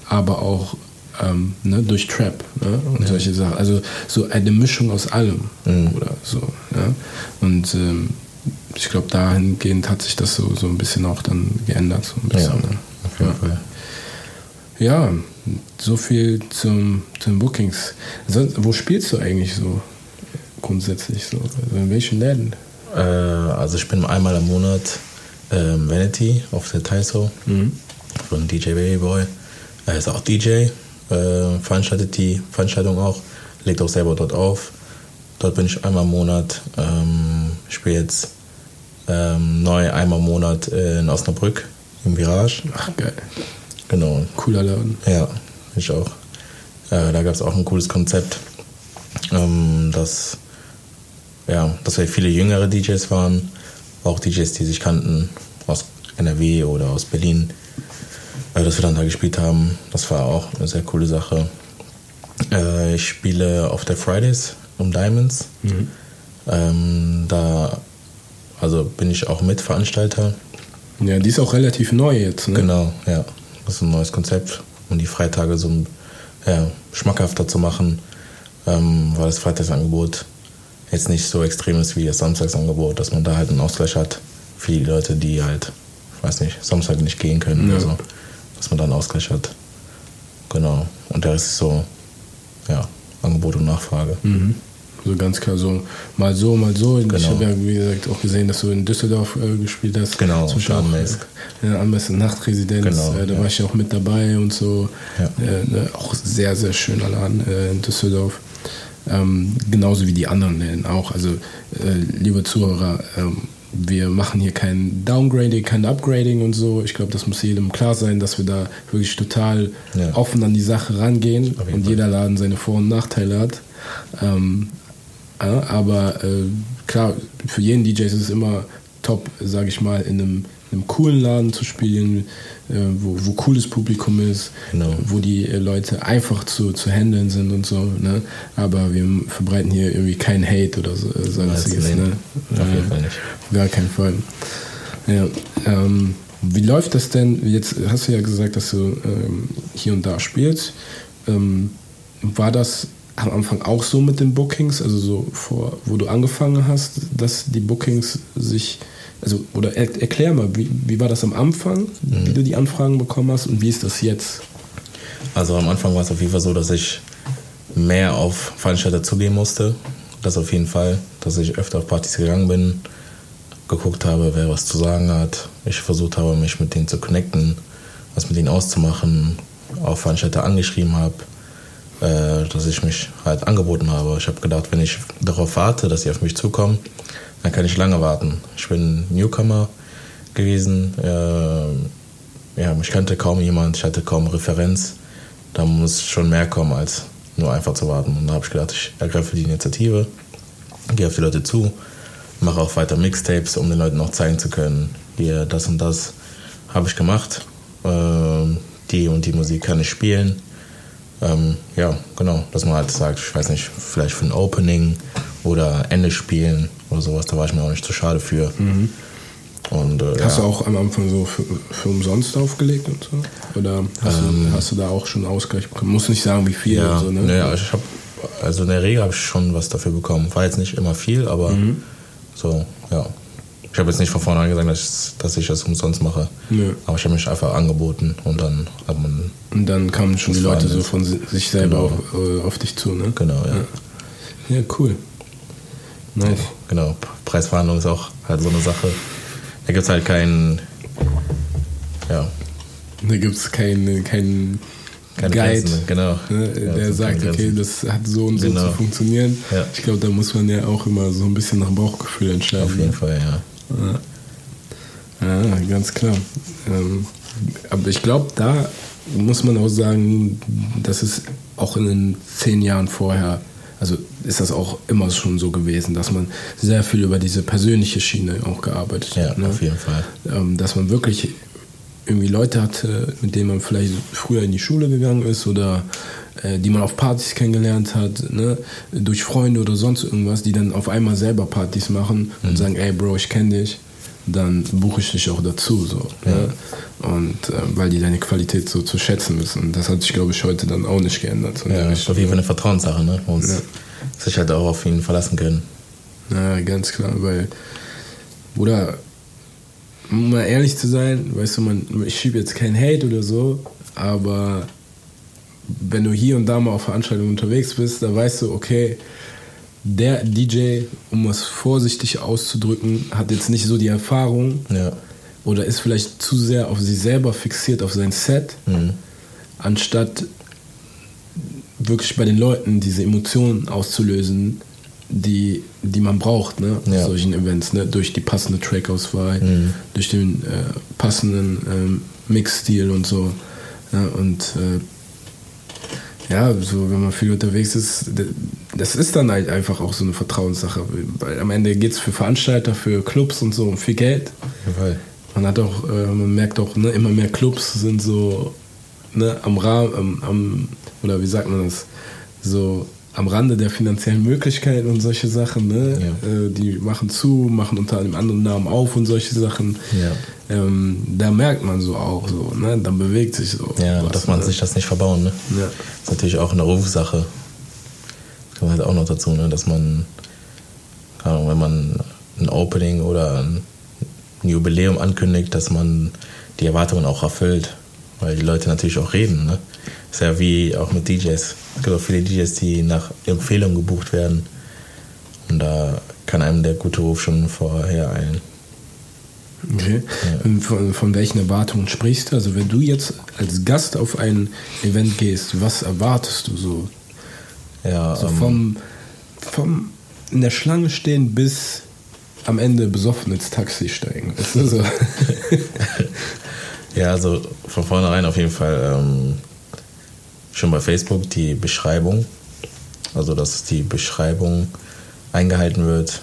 S1: Aber auch ähm, ne, durch Trap ne? und ja. solche Sachen. Also so eine Mischung aus allem mhm. oder so. Ja? Und ähm, ich glaube, dahingehend hat sich das so, so ein bisschen auch dann geändert. So ein bisschen,
S2: ja, ne? Jeden ja. Fall.
S1: Ja, so viel zum, zum Bookings. Also, wo spielst du eigentlich so grundsätzlich? So? Also in welchen Läden?
S2: Äh, also ich bin einmal im Monat äh, Vanity auf der Taiso mhm. von DJ Babyboy. Er ist auch DJ, äh, veranstaltet die Veranstaltung auch, legt auch selber dort auf. Dort bin ich einmal im Monat. Ähm, spiele jetzt ähm, neu einmal im Monat in Osnabrück im Virage.
S1: Ach, geil.
S2: Genau.
S1: Cooler Laden.
S2: Ja, ich auch. Äh, da gab es auch ein cooles Konzept, ähm, dass, ja, dass wir viele jüngere DJs waren, auch DJs, die sich kannten aus NRW oder aus Berlin, äh, dass wir dann da gespielt haben. Das war auch eine sehr coole Sache. Äh, ich spiele auf der Fridays um Diamonds. Mhm. Ähm, da also bin ich auch Mitveranstalter.
S1: Ja, die ist auch relativ neu jetzt, ne?
S2: Genau, ja. Das ist ein neues Konzept, um die Freitage so ja, schmackhafter zu machen, ähm, weil das Freitagsangebot jetzt nicht so extrem ist wie das Samstagsangebot, dass man da halt einen Ausgleich hat für die Leute, die halt, ich weiß nicht, Samstag nicht gehen können ja. oder so dass man da einen Ausgleich hat. Genau. Und der ist so, ja, Angebot und Nachfrage.
S1: Mhm. So ganz klar so, mal so, mal so. Genau. Ich habe ja, wie gesagt, auch gesehen, dass du in Düsseldorf äh, gespielt hast.
S2: Genau,
S1: zum. Äh, ja, Ammesk Nachtresidenz, genau, äh, da ja. war ich ja auch mit dabei und so. Ja. Äh, ne, auch sehr, sehr schöner Laden äh, in Düsseldorf. Ähm, genauso wie die anderen Läden auch. Also, äh, liebe Zuhörer, ähm, wir machen hier kein Downgrading, kein Upgrading und so. Ich glaube, das muss jedem klar sein, dass wir da wirklich total ja. offen an die Sache rangehen und Fall. jeder Laden seine Vor- und Nachteile hat. Ähm, ja, aber äh, klar, für jeden DJ ist es immer top, sage ich mal, in einem einem coolen Laden zu spielen, äh, wo, wo cooles Publikum ist, genau. wo die äh, Leute einfach zu, zu handeln sind und so. Ne? Aber wir verbreiten hier irgendwie keinen Hate oder so, äh, sonstiges. Ne? Auf jeden Fall nicht. Gar keinen Fall. Ja, ähm, wie läuft das denn? Jetzt hast du ja gesagt, dass du ähm, hier und da spielst. Ähm, war das am Anfang auch so mit den Bookings, also so vor, wo du angefangen hast, dass die Bookings sich also, oder er, erklär mal, wie, wie war das am Anfang, mhm. wie du die Anfragen bekommen hast und wie ist das jetzt?
S2: Also am Anfang war es auf jeden Fall so, dass ich mehr auf Veranstalter zugehen musste. Das auf jeden Fall, dass ich öfter auf Partys gegangen bin, geguckt habe, wer was zu sagen hat. Ich versucht habe, mich mit denen zu connecten, was mit denen auszumachen, auch Veranstalter angeschrieben habe, äh, dass ich mich halt angeboten habe. Ich habe gedacht, wenn ich darauf warte, dass sie auf mich zukommen, dann kann ich lange warten. Ich bin Newcomer gewesen. Äh, ja, ich kannte kaum jemand, ich hatte kaum Referenz. Da muss schon mehr kommen, als nur einfach zu warten. Und da habe ich gedacht, ich ergreife die Initiative, gehe auf die Leute zu, mache auch weiter Mixtapes, um den Leuten auch zeigen zu können, hier, das und das habe ich gemacht. ähm, die und die Musik kann ich spielen. Ähm, ja, genau, dass man halt sagt, ich weiß nicht, vielleicht für ein Opening oder Ende spielen oder sowas, da war ich mir auch nicht zu schade für.
S1: Mhm.
S2: Und, äh,
S1: Hast
S2: ja.
S1: du auch am Anfang so für, für umsonst aufgelegt und so? Oder hast,
S2: Ähm.
S1: du, hast du da auch schon Ausgleich bekommen? Muss nicht sagen, wie viel
S2: Ja,
S1: so, ne?
S2: also ich habe, also in der Regel habe ich schon was dafür bekommen. War jetzt nicht immer viel, aber
S1: Mhm.
S2: so, ja. Ich habe jetzt nicht von vornherein gesagt, dass ich, dass ich das umsonst mache.
S1: Nö.
S2: Aber ich habe mich einfach angeboten und dann hat man,
S1: Und dann kamen schon die Leute so von si- sich selber
S2: Genau.
S1: auf, äh, auf dich zu, ne?
S2: genau, ja.
S1: Ja, cool. Nice.
S2: Genau, Preisverhandlung ist auch halt so eine Sache. Da gibt es halt keinen, ja,
S1: Da gibt es keinen kein
S2: keine
S1: Guide,
S2: Grenzen. Genau.
S1: ne,
S2: Ja,
S1: der sagt, okay, das hat so und so
S2: Genau.
S1: zu funktionieren.
S2: Ja.
S1: Ich glaube, da muss man ja auch immer so ein bisschen nach Bauchgefühl entscheiden.
S2: Auf jeden Fall, ja.
S1: Ja, ganz klar. Ähm, aber ich glaube, da muss man auch sagen, das ist auch in den zehn Jahren vorher, also ist das auch immer schon so gewesen, dass man sehr viel über diese persönliche Schiene auch gearbeitet
S2: Ja,
S1: hat. Ne?
S2: auf jeden Fall.
S1: Ähm, dass man wirklich irgendwie Leute hatte, mit denen man vielleicht früher in die Schule gegangen ist oder die man auf Partys kennengelernt hat, ne? durch Freunde oder sonst irgendwas, die dann auf einmal selber Partys machen und sagen, ey Bro, ich kenne dich, dann buche ich dich auch dazu. So, ne? Und äh, weil die deine Qualität so zu schätzen wissen. Und das hat sich, glaube ich, heute dann auch nicht geändert. So
S2: Ja, auf jeden Fall eine Vertrauenssache, ne? Muss
S1: Ja.
S2: sich halt auch auf ihn verlassen können.
S1: Ja, ganz klar, weil, Bruder, um mal ehrlich zu sein, weißt du, man, ich schiebe jetzt keinen Hate oder so, aber wenn du hier und da mal auf Veranstaltungen unterwegs bist, da weißt du, okay, der DJ, um es vorsichtig auszudrücken, hat jetzt nicht so die Erfahrung
S2: Ja.
S1: oder ist vielleicht zu sehr auf sich selber fixiert, auf sein Set,
S2: Mhm.
S1: anstatt wirklich bei den Leuten diese Emotionen auszulösen, die, die man braucht, ne,
S2: Ja.
S1: solchen Events, ne, durch die passende Trackauswahl,
S2: Mhm.
S1: durch den äh, passenden ähm, Mixstil und so. Ja, und äh, ja, so wenn man viel unterwegs ist, das ist dann halt einfach auch so eine Vertrauenssache, weil am Ende geht es für Veranstalter, für Clubs und so um viel Geld.
S2: Fall.
S1: Man hat auch, äh, man merkt auch, ne, immer mehr Clubs sind so ne, am Rahmen, am, am, oder wie sagt man das, so am Rande der finanziellen Möglichkeiten und solche Sachen, ne?
S2: Ja.
S1: Äh, die machen zu, machen unter einem anderen Namen auf und solche Sachen.
S2: Ja.
S1: Ähm, da merkt man so auch so, ne? Dann bewegt sich so.
S2: Ja,
S1: was,
S2: dass man
S1: ne?
S2: sich das nicht verbauen, ne?
S1: Ja.
S2: ist natürlich auch eine Rufsache. Das kommt halt auch noch dazu, ne? dass man, keine Ahnung, wenn man ein Opening oder ein Jubiläum ankündigt, dass man die Erwartungen auch erfüllt. Weil die Leute natürlich auch reden. Ne? Ist ja wie auch mit DJs. Es gibt auch viele DJs, die nach Empfehlung gebucht werden. Und da kann einem der gute Ruf schon vorher eilen.
S1: Okay. Und von, von welchen Erwartungen sprichst du? Also wenn du jetzt als Gast auf ein Event gehst, was erwartest du so?
S2: Ja,
S1: So
S2: ähm,
S1: vom, vom in der Schlange stehen bis am Ende besoffen ins Taxi steigen. Ist das so?
S2: Ja, also von vornherein auf jeden Fall ähm, schon bei Facebook die Beschreibung. Also, dass die Beschreibung eingehalten wird,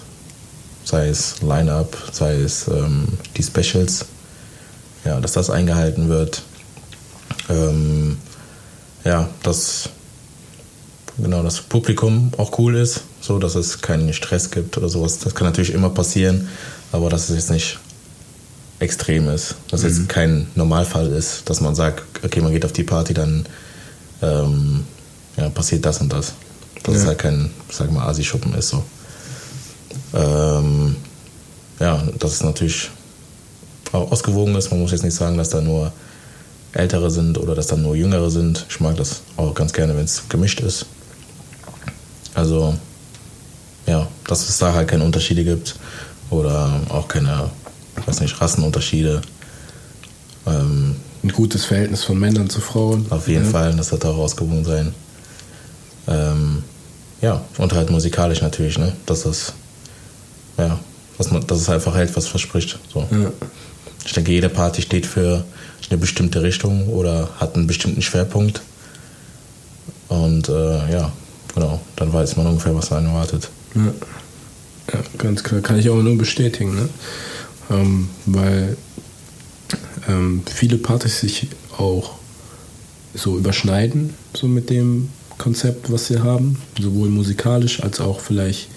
S2: sei es Line-Up, sei es ähm, die Specials. Ja, dass das eingehalten wird. Ähm, ja, dass genau das Publikum auch cool ist, so dass es keinen Stress gibt oder sowas. Das kann natürlich immer passieren, aber dass es jetzt nicht extrem ist. Dass es jetzt kein Normalfall ist, dass man sagt, okay, man geht auf die Party, dann ähm, ja, passiert das und das. Dass
S1: Ja.
S2: es halt kein, sag mal, Asi-Schuppen ist so. Ähm, ja, dass es natürlich auch ausgewogen ist. Man muss jetzt nicht sagen, dass da nur Ältere sind oder dass da nur Jüngere sind. Ich mag das auch ganz gerne, wenn es gemischt ist. Also, ja, dass es da halt keine Unterschiede gibt oder auch keine, ich weiß nicht, Rassenunterschiede. Ähm,
S1: Ein gutes Verhältnis von Männern zu Frauen.
S2: auf jeden
S1: ja.
S2: Fall, das wird auch ausgewogen sein. Ähm, ja, und halt musikalisch natürlich, ne? Dass das, ja, dass, man, dass es einfach hält, was verspricht. So.
S1: Ja.
S2: Ich denke, jede Party steht für eine bestimmte Richtung oder hat einen bestimmten Schwerpunkt. Und äh, ja, genau, dann weiß man ungefähr, was einen erwartet.
S1: Ja. ja, ganz klar. Kann ich auch nur bestätigen. Ne? Ähm, weil ähm, viele Partys sich auch so überschneiden, so mit dem Konzept, was sie haben, sowohl musikalisch als auch vielleicht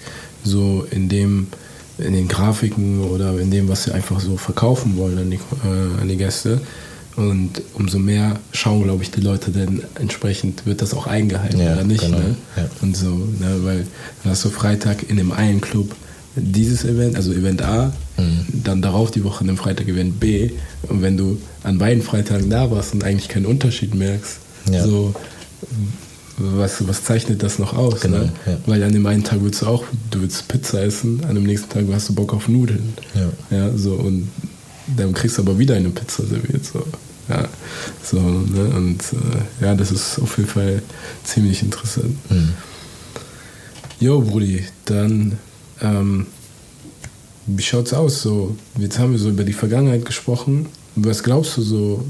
S1: so in dem, in den Grafiken oder in dem, was sie einfach so verkaufen wollen an die, äh, an die Gäste. Und umso mehr schauen, glaube ich, die Leute dann entsprechend, wird das auch eingehalten
S2: Ja,
S1: oder nicht.
S2: genau,
S1: Ne?
S2: ja.
S1: Und so, ne? weil dann hast du Freitag in dem einen Club dieses Event, also Event A,
S2: Mhm.
S1: dann darauf die Woche in dem Freitag Event B. Und wenn du an beiden Freitagen da warst und eigentlich keinen Unterschied merkst,
S2: Ja.
S1: so was, was zeichnet das noch aus?
S2: Genau,
S1: ne?
S2: ja.
S1: Weil an dem einen Tag willst du auch, du willst Pizza essen, an dem nächsten Tag hast du Bock auf Nudeln.
S2: Ja.
S1: Ja, so und dann kriegst du aber wieder eine Pizza serviert. So. Ja, so, ne? Und äh, ja, das ist auf jeden Fall ziemlich interessant.
S2: Mhm.
S1: Jo, Brudi, dann ähm, wie schaut's aus? So, jetzt haben wir so über die Vergangenheit gesprochen. Was glaubst du so,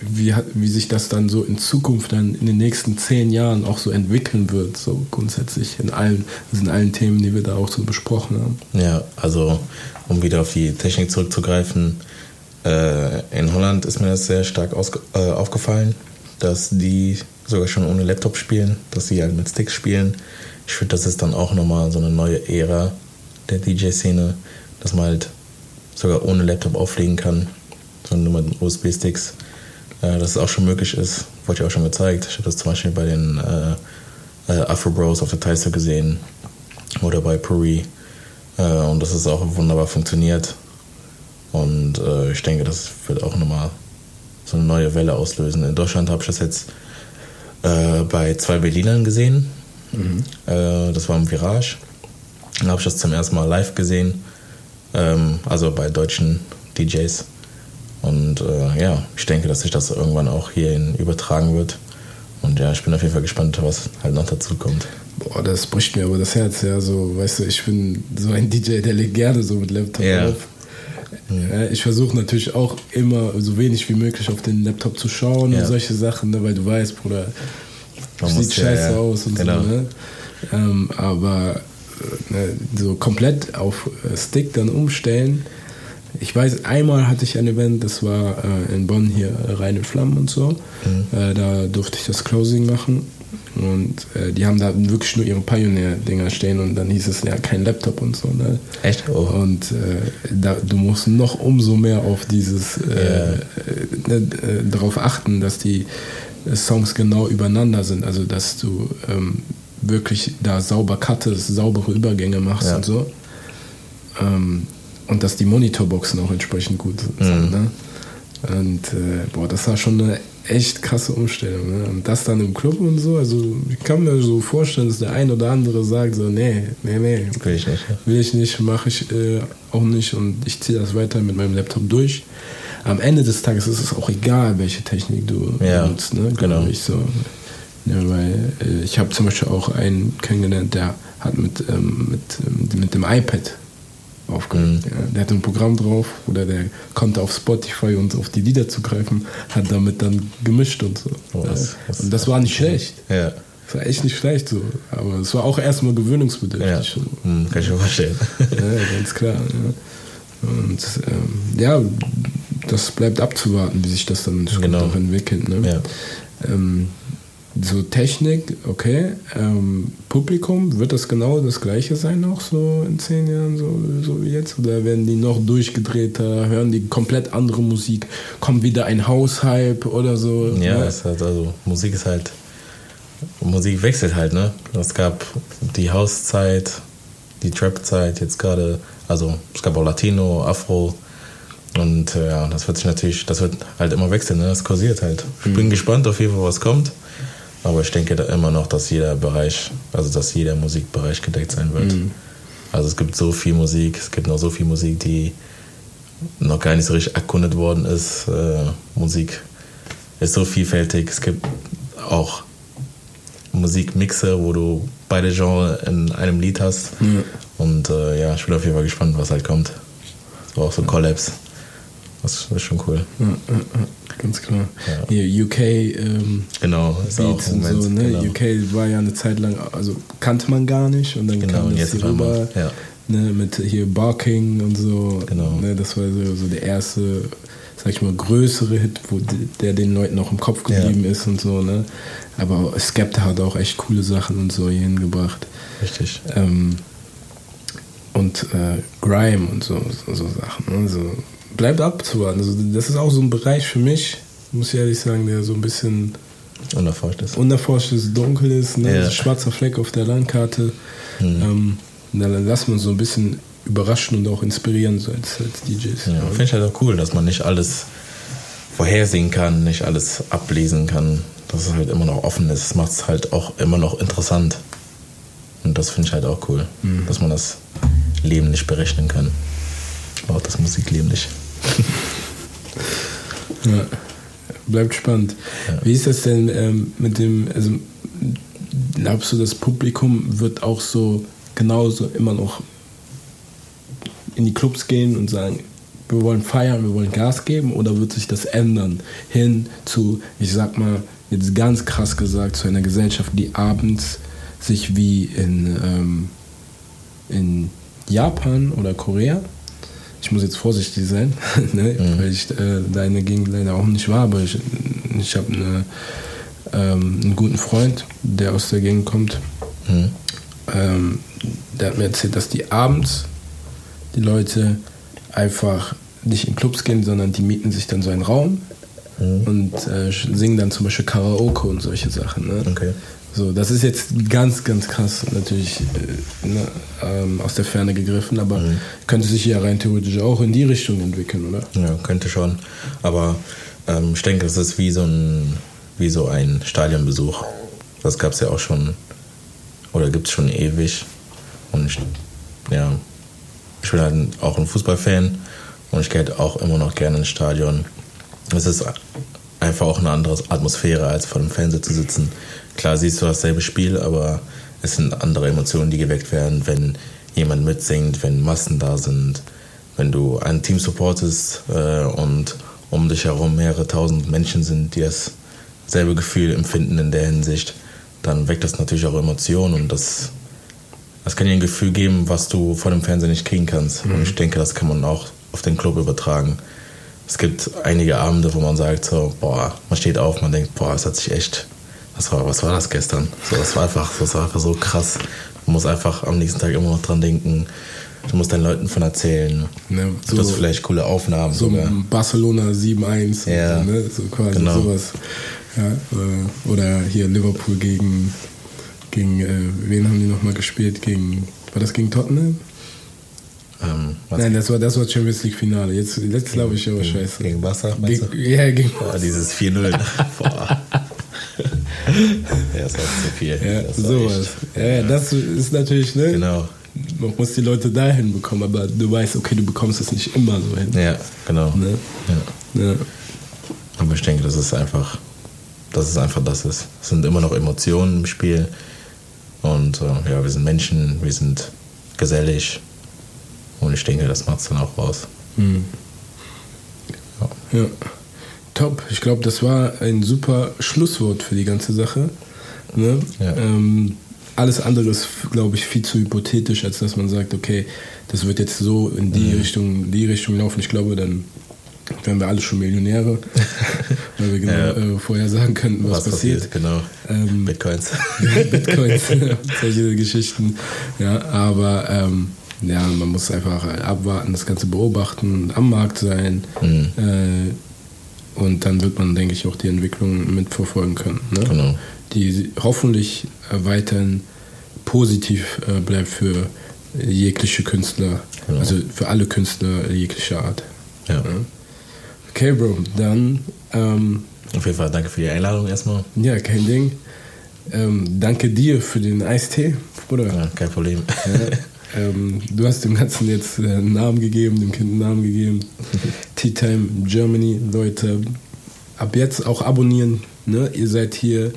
S1: wie, wie sich das dann so in Zukunft dann in den nächsten zehn Jahren auch so entwickeln wird, so grundsätzlich in allen, also in allen Themen, die wir da auch so besprochen haben?
S2: Ja, also um wieder auf die Technik zurückzugreifen, äh, in Holland ist mir das sehr stark äh, aufgefallen, dass die sogar schon ohne Laptop spielen, dass sie halt mit Sticks spielen. Ich finde, das ist dann auch nochmal so eine neue Ära der DJ-Szene, dass man halt sogar ohne Laptop auflegen kann, sondern nur mit USB-Sticks. Äh, dass es auch schon möglich ist, wurde ja auch schon gezeigt. Ich habe das zum Beispiel bei den äh, äh, Afro Bros auf der Taiso gesehen oder bei Puri. Äh, und das ist auch wunderbar funktioniert. Und äh, ich denke, das wird auch nochmal so eine neue Welle auslösen. In Deutschland habe ich das jetzt äh, bei zwei Berlinern gesehen. Äh, das war im Virage. Dann habe ich das zum ersten Mal live gesehen. Ähm, also bei deutschen DJs. Und äh, ja, ich denke, dass sich das irgendwann auch hierhin übertragen wird. Und ja, ich bin auf jeden Fall gespannt, was halt noch dazu kommt.
S1: Boah, das bricht mir aber das Herz, ja, so, weißt du, ich bin so ein DJ, der legt gerne so mit Laptop
S2: Ja.
S1: auf. Ja, ich versuche natürlich auch immer so wenig wie möglich auf den Laptop zu schauen
S2: Ja.
S1: und solche Sachen, ne, weil du weißt, Bruder,
S2: Man
S1: sieht scheiße
S2: ja.
S1: aus und
S2: Genau.
S1: so, ne? Ähm, aber äh, ne, so komplett auf äh, Stick dann umstellen. Ich weiß, einmal hatte ich ein Event, das war äh, in Bonn hier äh, Reine Flammen und so.
S2: Mhm.
S1: Äh, da durfte ich das Closing machen. Und äh, die haben da wirklich nur ihre Pioneer-Dinger stehen und dann hieß es ja kein Laptop und so. Ne?
S2: Echt? Oh.
S1: Und äh, da, du musst noch umso mehr auf dieses, äh,
S2: Ja.
S1: äh, ne, äh, darauf achten, dass die äh, Songs genau übereinander sind. Also, dass du ähm, wirklich da sauber cuttest, saubere Übergänge machst
S2: Ja.
S1: und so. Ähm, und dass die Monitorboxen auch entsprechend gut sind.
S2: Mhm.
S1: Ne? Und äh, boah, das war schon eine echt krasse Umstellung. Ne? Und das dann im Club und so, also ich kann mir so vorstellen, dass der ein oder andere sagt so, nee, nee, nee,
S2: Will ich nicht. Ja.
S1: Will ich nicht, mache ich äh, auch nicht und ich ziehe das weiter mit meinem Laptop durch. Am Ende des Tages ist es auch egal, welche Technik du
S2: Ja,
S1: benutzt, ne?
S2: genau.
S1: Ich so. Ja, weil äh, ich habe zum Beispiel auch einen kennengelernt, der hat mit, ähm, mit, ähm, mit dem iPad aufgelegt.
S2: Mhm.
S1: Der hatte ein Programm drauf oder der konnte auf Spotify und auf die Lieder zugreifen, hat damit dann gemischt und so.
S2: Oh, das-
S1: und das war nicht schlecht.
S2: Ja.
S1: Das war echt nicht schlecht so. Aber es war auch erstmal gewöhnungsbedürftig.
S2: ja.
S1: So.
S2: Hm, kann ich mir vorstellen.
S1: Ja, ganz klar. Ja. Und ähm, ja, das bleibt abzuwarten, wie sich das dann
S2: Genau.
S1: entwickelt. Ne?
S2: Ja.
S1: Ähm, so Technik, okay. Ähm, Publikum, wird das genau das gleiche sein auch so in zehn Jahren, so, so wie jetzt? Oder werden die noch durchgedrehter, hören die komplett andere Musik, kommt wieder ein Haushype oder so?
S2: Ja,
S1: ne?
S2: es ist halt, also Musik ist halt, Musik wechselt halt, ne? Es gab die Hauszeit, die Trap-Zeit, jetzt gerade, also es gab auch Latino, Afro und äh, ja, das wird sich natürlich, das wird halt immer wechseln, ne? Das kursiert halt. Ich bin gespannt auf jeden Fall, was kommt, aber ich denke da immer noch, dass jeder Bereich, also dass jeder Musikbereich gedeckt sein wird. Also es gibt so viel Musik, es gibt noch so viel Musik, die noch gar nicht so richtig erkundet worden ist. Äh, Musik ist so vielfältig. Es gibt auch Musikmixe, wo du beide Genres in einem Lied hast. Und äh, ja, ich bin auf jeden Fall gespannt, was halt kommt. So auch so Collabs. Das ist schon cool.
S1: Ja, ganz klar.
S2: Ja.
S1: Hier UK ähm,
S2: Genau, ist auch
S1: Beats und
S2: Moment.
S1: so, ne?
S2: genau.
S1: UK war ja eine Zeit lang, also kannte man gar nicht und dann
S2: Genau,
S1: kam
S2: und
S1: das
S2: jetzt
S1: rüber,
S2: ja.
S1: ne, mit hier Barking und so.
S2: Genau.
S1: Ne, das war so, so der erste, sag ich mal, größere Hit, wo der den Leuten auch im Kopf geblieben ja. ist und so, ne? Aber Skepta hat auch echt coole Sachen und so hier hingebracht.
S2: Richtig.
S1: Ähm, und äh, Grime und so, so, so Sachen. Ne? Also, bleibt abzuwarten. Also, das ist auch so ein Bereich für mich, muss ich ehrlich sagen, der so ein bisschen
S2: unerforscht ist.
S1: Unerforscht ist, dunkel ist, ne? Ja. schwarzer Fleck auf der Landkarte. Mhm. Ähm, dann lassen wir uns so ein bisschen überraschen und auch inspirieren so als, als DJs.
S2: Ja, Finde ich halt auch cool, dass man nicht alles vorhersehen kann, nicht alles ablesen kann, dass es halt immer noch offen ist. Das macht es halt auch immer noch interessant. Und das finde ich halt auch cool, mhm. dass man das Leben nicht berechnen kann. Auch das Musikleben nicht.
S1: Ja, bleibt spannend. Ja. Wie ist das denn ähm, mit dem, also glaubst du, das Publikum wird auch so genauso immer noch in die Clubs gehen und sagen, wir wollen feiern, wir wollen Gas geben oder wird sich das ändern hin zu, ich sag mal, jetzt ganz krass gesagt, zu einer Gesellschaft, die abends sich wie in, ähm, in Japan oder Korea, ich muss jetzt vorsichtig sein, ne, mhm. weil ich äh, deine Gegend leider auch nicht war, aber ich, ich habe eine, ähm, einen guten Freund, der aus der Gegend kommt. Mhm. Ähm, der hat mir erzählt, dass die abends die Leute einfach nicht in Clubs gehen, sondern die mieten sich dann so einen Raum mhm. und äh, singen dann zum Beispiel Karaoke und solche Sachen. Ne?
S2: Okay.
S1: So, das ist jetzt ganz, ganz krass natürlich äh, ne, ähm, aus der Ferne gegriffen, aber mhm. könnte sich ja rein theoretisch auch in die Richtung entwickeln, oder?
S2: Ja, könnte schon. Aber ähm, ich denke, es ist wie so ein, wie so ein Stadionbesuch. Das gab es ja auch schon, oder gibt es schon ewig. Und ich, ja, ich bin halt auch ein Fußballfan und ich gehe halt auch immer noch gerne ins Stadion. Es ist einfach auch eine andere Atmosphäre, als vor dem Fernseher zu sitzen. Klar siehst du dasselbe Spiel, aber es sind andere Emotionen, die geweckt werden, wenn jemand mitsingt, wenn Massen da sind, wenn du ein Team supportest äh, und um dich herum mehrere tausend Menschen sind, die dasselbe Gefühl empfinden in der Hinsicht, dann weckt das natürlich auch Emotionen und das das kann dir ein Gefühl geben, was du vor dem Fernseher nicht kriegen kannst. Mhm. Und ich denke, das kann man auch auf den Club übertragen. Es gibt einige Abende, wo man sagt, so, boah, man steht auf, man denkt, boah, es hat sich echt, was war, was war das gestern? So, das war einfach, das war einfach so krass. Man muss einfach am nächsten Tag immer noch dran denken. Du musst deinen Leuten von erzählen. Ne, so, das vielleicht coole Aufnahmen.
S1: So sogar. Barcelona 7-1.
S2: Ja,
S1: so, ne? so quasi genau. sowas. Ja, äh, oder hier Liverpool gegen gegen, äh, wen haben die nochmal gespielt? Gegen, war das gegen Tottenham? Ähm, Nein, das war das war Champions League Finale. Jetzt, jetzt glaube ich aber scheiße.
S2: Gegen Wasser?
S1: Gegen, ja, gegen
S2: Boah, dieses 4-0. Boah. ja, das war zu viel.
S1: Ja, sowas. Ja, ja, das ist natürlich, ne?
S2: Genau.
S1: Man muss die Leute dahin bekommen, aber du weißt, okay, du bekommst es nicht immer so hin.
S2: Ja, genau.
S1: Ne?
S2: Ja. ja. Aber ich denke, das ist einfach, dass es einfach das ist. Es sind immer noch Emotionen im Spiel. Und äh, ja, wir sind Menschen, wir sind gesellig. Und ich denke, das macht es dann auch raus.
S1: Mhm. Ja. ja. Top. Ich glaube, das war ein super Schlusswort für die ganze Sache. Ne? Ja. Ähm, alles andere ist, glaube ich, viel zu hypothetisch, als dass man sagt, okay, das wird jetzt so in die mhm. Richtung, die Richtung laufen. Ich glaube, dann wären wir alle schon Millionäre, weil wir genau ja. äh, vorher sagen könnten, was, was passiert.
S2: passiert. Genau. Ähm, Bitcoins.
S1: Bitcoins, solche Geschichten. Ja, aber ähm, ja, man muss einfach abwarten, das Ganze beobachten, am Markt sein. Mhm. Äh, und dann wird man, denke ich, auch die Entwicklung mitverfolgen können. Ne?
S2: Genau.
S1: Die hoffentlich äh, weiterhin positiv äh, bleibt für jegliche Künstler, genau. also für alle Künstler jeglicher Art.
S2: Ja. ja.
S1: Okay, Bro, dann. Ähm,
S2: Auf jeden Fall danke für die Einladung erstmal.
S1: Ja, kein Ding. Ähm, danke dir für den Eistee, Bruder.
S2: Ja, kein Problem.
S1: Ja, ähm, du hast dem Ganzen jetzt äh, einen Namen gegeben, dem Kind einen Namen gegeben. Tea Time Germany, Leute. Ab jetzt auch abonnieren. Ne? Ihr seid hier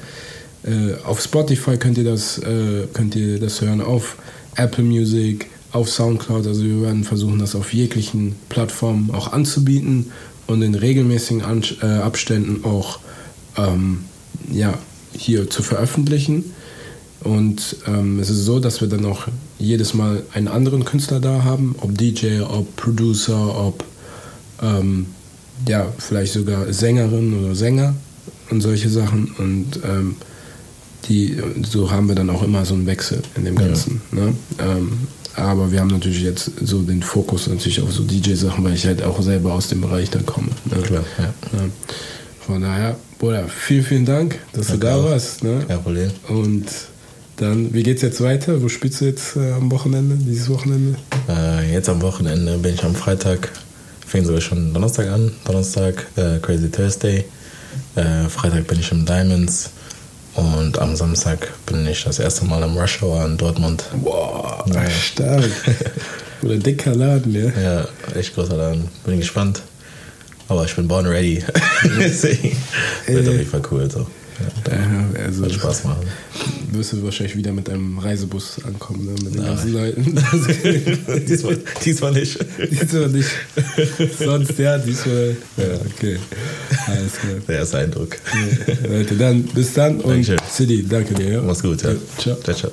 S1: äh, auf Spotify könnt ihr das äh, könnt ihr das hören auf Apple Music, auf Soundcloud. Also wir werden versuchen, das auf jeglichen Plattformen auch anzubieten und in regelmäßigen An äh, Abständen auch ähm, ja, hier zu veröffentlichen. Und ähm, es ist so, dass wir dann auch jedes Mal einen anderen Künstler da haben, ob DJ, ob Producer, ob ähm, ja, vielleicht sogar Sängerin oder Sänger und solche Sachen. Und ähm, die, so haben wir dann auch immer so einen Wechsel in dem Ganzen. Ja. Ne? Ähm, aber wir haben natürlich jetzt so den Fokus natürlich auf so DJ-Sachen, weil ich halt auch selber aus dem Bereich dann komme. Ne? Klar, ja. ja. Von daher, Bruder, vielen, vielen Dank, dass Danke du da auch. warst. Ne?
S2: Kein Problem.
S1: Und dann, wie geht's jetzt weiter? Wo spielst du jetzt äh, am Wochenende, dieses Wochenende?
S2: Äh, jetzt am Wochenende bin ich am Freitag, fängt sogar schon Donnerstag an. Donnerstag, äh, Crazy Thursday. Äh, Freitag bin ich im Diamonds. Und am Samstag bin ich das erste Mal im Rush Hour in Dortmund.
S1: Boah, ja. stark. Oder dicker Laden, ja.
S2: Ja, echt großer Laden. Bin gespannt. Aber ich bin born ready. Deswegen wird auf jeden Fall cool. So.
S1: Ja, also
S2: Wird Spaß machen.
S1: Wirst du wahrscheinlich wieder mit einem Reisebus ankommen, ne? mit den Nein. ganzen Leuten.
S2: diesmal, diesmal nicht.
S1: diesmal nicht. Sonst ja, diesmal. Ja, okay.
S2: Alles klar. Der erste Eindruck.
S1: Ja, Leute, dann bis dann und
S2: Dankeschön.
S1: City, danke dir. Ja?
S2: Mach's gut. Ja. Ciao. ciao, ciao.